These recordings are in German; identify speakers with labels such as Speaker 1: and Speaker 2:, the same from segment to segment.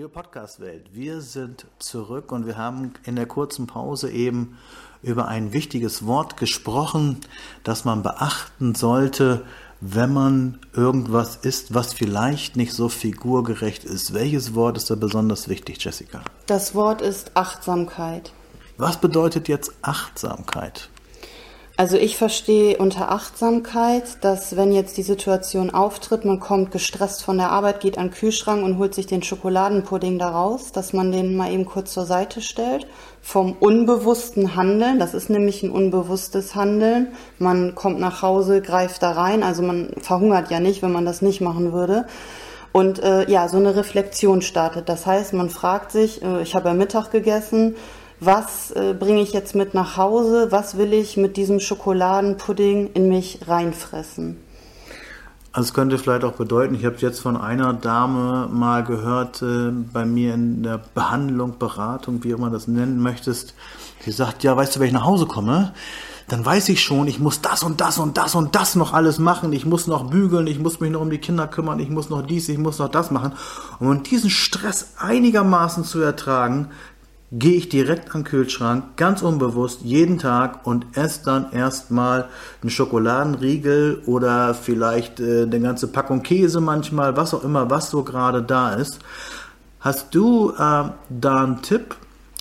Speaker 1: Liebe Podcast-Welt, wir sind zurück und wir haben in der kurzen Pause eben über ein wichtiges Wort gesprochen, das man beachten sollte, wenn man irgendwas isst, was vielleicht nicht so figurgerecht ist. Welches Wort ist da besonders wichtig, Jessica?
Speaker 2: Das Wort ist Achtsamkeit.
Speaker 1: Was bedeutet jetzt Achtsamkeit?
Speaker 2: Also ich verstehe unter Achtsamkeit, dass wenn jetzt die Situation auftritt, man kommt gestresst von der Arbeit, geht an den Kühlschrank und holt sich den Schokoladenpudding da raus, dass man den mal eben kurz zur Seite stellt. Vom unbewussten Handeln, das ist nämlich ein unbewusstes Handeln. Man kommt nach Hause, greift da rein, also man verhungert ja nicht, wenn man das nicht machen würde. Und äh, ja, so eine Reflexion startet. Das heißt, man fragt sich, äh, ich habe ja Mittag gegessen, was äh, bringe ich jetzt mit nach Hause, was will ich mit diesem Schokoladenpudding in mich reinfressen.
Speaker 1: Also es könnte vielleicht auch bedeuten, ich habe jetzt von einer Dame mal gehört, äh, bei mir in der Behandlung, Beratung, wie immer das nennen möchtest, die sagt, ja, weißt du, wenn ich nach Hause komme, dann weiß ich schon, ich muss das und das und das und das noch alles machen, ich muss noch bügeln, ich muss mich noch um die Kinder kümmern, ich muss noch dies, ich muss noch das machen. Um diesen Stress einigermaßen zu ertragen, gehe ich direkt an den Kühlschrank, ganz unbewusst, jeden Tag und esse dann erstmal einen Schokoladenriegel oder vielleicht äh, eine ganze Packung Käse manchmal, was auch immer, was so gerade da ist. Hast du äh, da einen Tipp,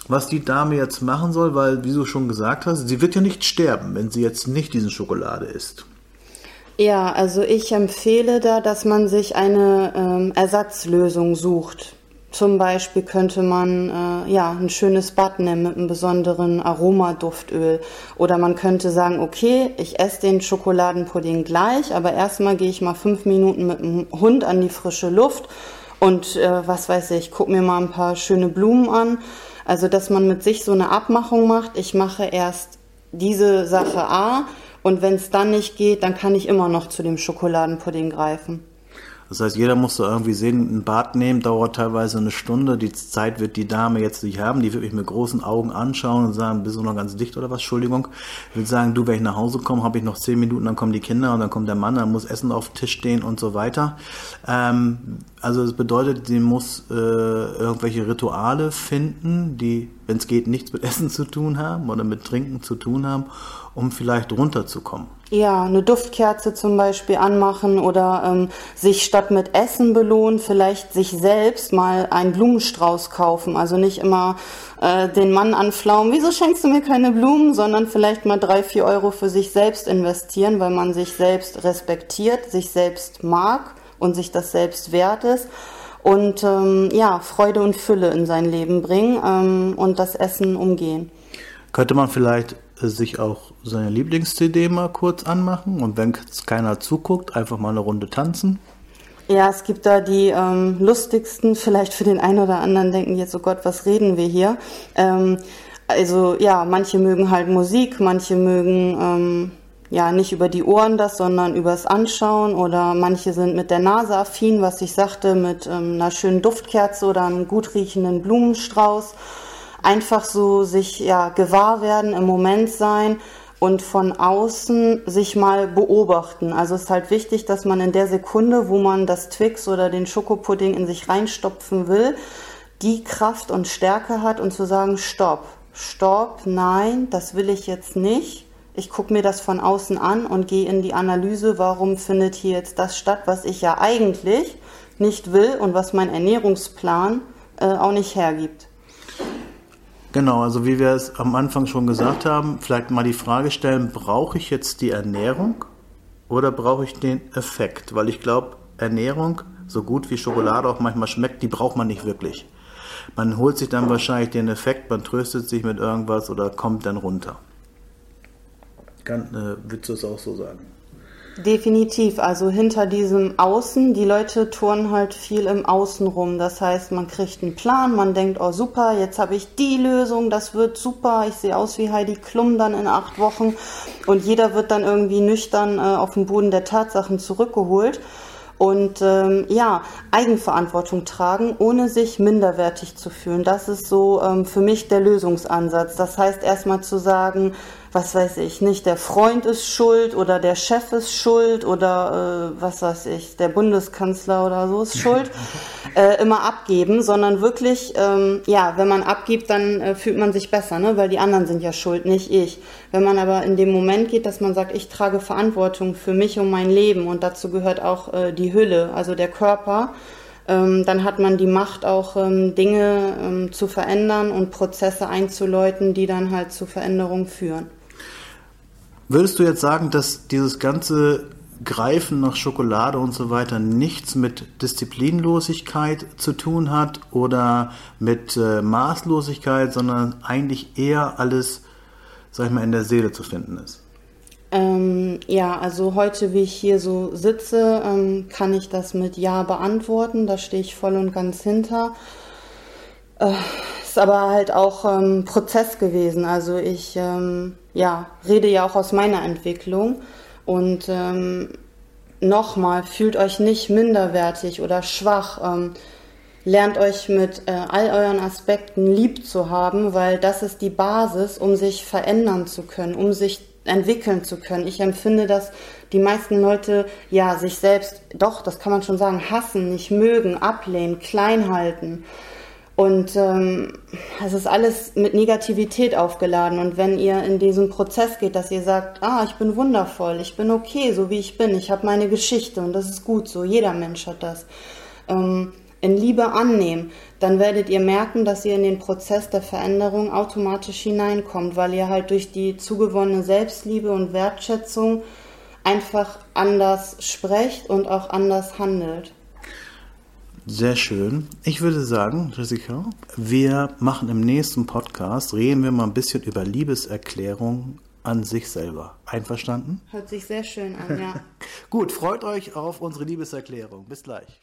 Speaker 1: was die Dame jetzt machen soll? Weil, wie du schon gesagt hast, sie wird ja nicht sterben, wenn sie jetzt nicht diesen Schokolade isst.
Speaker 2: Ja, also ich empfehle da, dass man sich eine ähm, Ersatzlösung sucht. Zum Beispiel könnte man äh, ja ein schönes Bad nehmen mit einem besonderen Aromaduftöl. Oder man könnte sagen, okay, ich esse den Schokoladenpudding gleich, aber erstmal gehe ich mal fünf Minuten mit dem Hund an die frische Luft und äh, was weiß ich, guck mir mal ein paar schöne Blumen an. Also dass man mit sich so eine Abmachung macht, ich mache erst diese Sache A und wenn es dann nicht geht, dann kann ich immer noch zu dem Schokoladenpudding greifen.
Speaker 1: Das heißt, jeder muss da irgendwie sehen, ein Bad nehmen, dauert teilweise eine Stunde. Die Zeit wird die Dame jetzt nicht haben. Die wird mich mit großen Augen anschauen und sagen, bist du noch ganz dicht oder was? Entschuldigung. Ich würde sagen, du, wenn ich nach Hause komme, habe ich noch zehn Minuten, dann kommen die Kinder und dann kommt der Mann, dann muss Essen auf dem Tisch stehen und so weiter. Ähm, also es bedeutet, sie muss äh, irgendwelche Rituale finden, die, wenn es geht, nichts mit Essen zu tun haben oder mit Trinken zu tun haben, um vielleicht runterzukommen.
Speaker 2: Ja, eine Duftkerze zum Beispiel anmachen oder ähm, sich statt mit Essen belohnen, vielleicht sich selbst mal einen Blumenstrauß kaufen. Also nicht immer äh, den Mann anflaumen, wieso schenkst du mir keine Blumen, sondern vielleicht mal drei, vier Euro für sich selbst investieren, weil man sich selbst respektiert, sich selbst mag und sich das selbst wert ist und ähm, ja, Freude und Fülle in sein Leben bringen ähm, und das Essen umgehen.
Speaker 1: Könnte man vielleicht sich auch seine Lieblings-CD mal kurz anmachen und wenn keiner zuguckt, einfach mal eine Runde tanzen.
Speaker 2: Ja, es gibt da die ähm, lustigsten, vielleicht für den einen oder anderen denken jetzt, oh Gott, was reden wir hier? Ähm, also ja, manche mögen halt Musik, manche mögen ähm, ja nicht über die Ohren das, sondern übers Anschauen oder manche sind mit der Nase affin, was ich sagte, mit ähm, einer schönen Duftkerze oder einem gut riechenden Blumenstrauß einfach so sich ja gewahr werden, im Moment sein und von außen sich mal beobachten. Also es ist halt wichtig, dass man in der Sekunde, wo man das Twix oder den Schokopudding in sich reinstopfen will, die Kraft und Stärke hat und zu sagen, stopp, stopp, nein, das will ich jetzt nicht. Ich gucke mir das von außen an und gehe in die Analyse, warum findet hier jetzt das statt, was ich ja eigentlich nicht will und was mein Ernährungsplan äh, auch nicht hergibt.
Speaker 1: Genau, also wie wir es am Anfang schon gesagt haben, vielleicht mal die Frage stellen, brauche ich jetzt die Ernährung oder brauche ich den Effekt? Weil ich glaube, Ernährung, so gut wie Schokolade auch manchmal schmeckt, die braucht man nicht wirklich. Man holt sich dann wahrscheinlich den Effekt, man tröstet sich mit irgendwas oder kommt dann runter. Kann, äh, würdest du es auch so sagen?
Speaker 2: Definitiv, also hinter diesem Außen, die Leute turnen halt viel im Außen rum. Das heißt, man kriegt einen Plan, man denkt, oh super, jetzt habe ich die Lösung, das wird super, ich sehe aus wie Heidi Klum dann in acht Wochen und jeder wird dann irgendwie nüchtern äh, auf den Boden der Tatsachen zurückgeholt. Und ähm, ja, Eigenverantwortung tragen, ohne sich minderwertig zu fühlen. Das ist so ähm, für mich der Lösungsansatz. Das heißt erstmal zu sagen, was weiß ich, nicht der Freund ist schuld oder der Chef ist schuld oder äh, was weiß ich, der Bundeskanzler oder so ist schuld, äh, immer abgeben, sondern wirklich, ähm, ja, wenn man abgibt, dann äh, fühlt man sich besser, ne? weil die anderen sind ja schuld, nicht ich. Wenn man aber in dem Moment geht, dass man sagt, ich trage Verantwortung für mich und mein Leben und dazu gehört auch äh, die Hülle, also der Körper, ähm, dann hat man die Macht auch ähm, Dinge ähm, zu verändern und Prozesse einzuläuten, die dann halt zu Veränderungen führen.
Speaker 1: Würdest du jetzt sagen, dass dieses ganze Greifen nach Schokolade und so weiter nichts mit Disziplinlosigkeit zu tun hat oder mit äh, Maßlosigkeit, sondern eigentlich eher alles, sag ich mal, in der Seele zu finden ist?
Speaker 2: Ähm, ja, also heute, wie ich hier so sitze, ähm, kann ich das mit Ja beantworten. Da stehe ich voll und ganz hinter. Äh, ist aber halt auch ähm, Prozess gewesen. Also ich ähm, ja, rede ja auch aus meiner Entwicklung. Und ähm, nochmal, fühlt euch nicht minderwertig oder schwach. Ähm, lernt euch mit äh, all euren Aspekten lieb zu haben, weil das ist die Basis, um sich verändern zu können, um sich entwickeln zu können. Ich empfinde, dass die meisten Leute ja sich selbst, doch, das kann man schon sagen, hassen, nicht mögen, ablehnen, klein halten. Und ähm, es ist alles mit Negativität aufgeladen. Und wenn ihr in diesen Prozess geht, dass ihr sagt, ah, ich bin wundervoll, ich bin okay, so wie ich bin, ich habe meine Geschichte und das ist gut so, jeder Mensch hat das. Ähm, in Liebe annehmen, dann werdet ihr merken, dass ihr in den Prozess der Veränderung automatisch hineinkommt, weil ihr halt durch die zugewonnene Selbstliebe und Wertschätzung einfach anders sprecht und auch anders handelt.
Speaker 1: Sehr schön. Ich würde sagen, Jessica, wir machen im nächsten Podcast, reden wir mal ein bisschen über Liebeserklärung an sich selber. Einverstanden?
Speaker 2: Hört sich sehr schön an, ja.
Speaker 1: Gut, freut euch auf unsere Liebeserklärung. Bis gleich.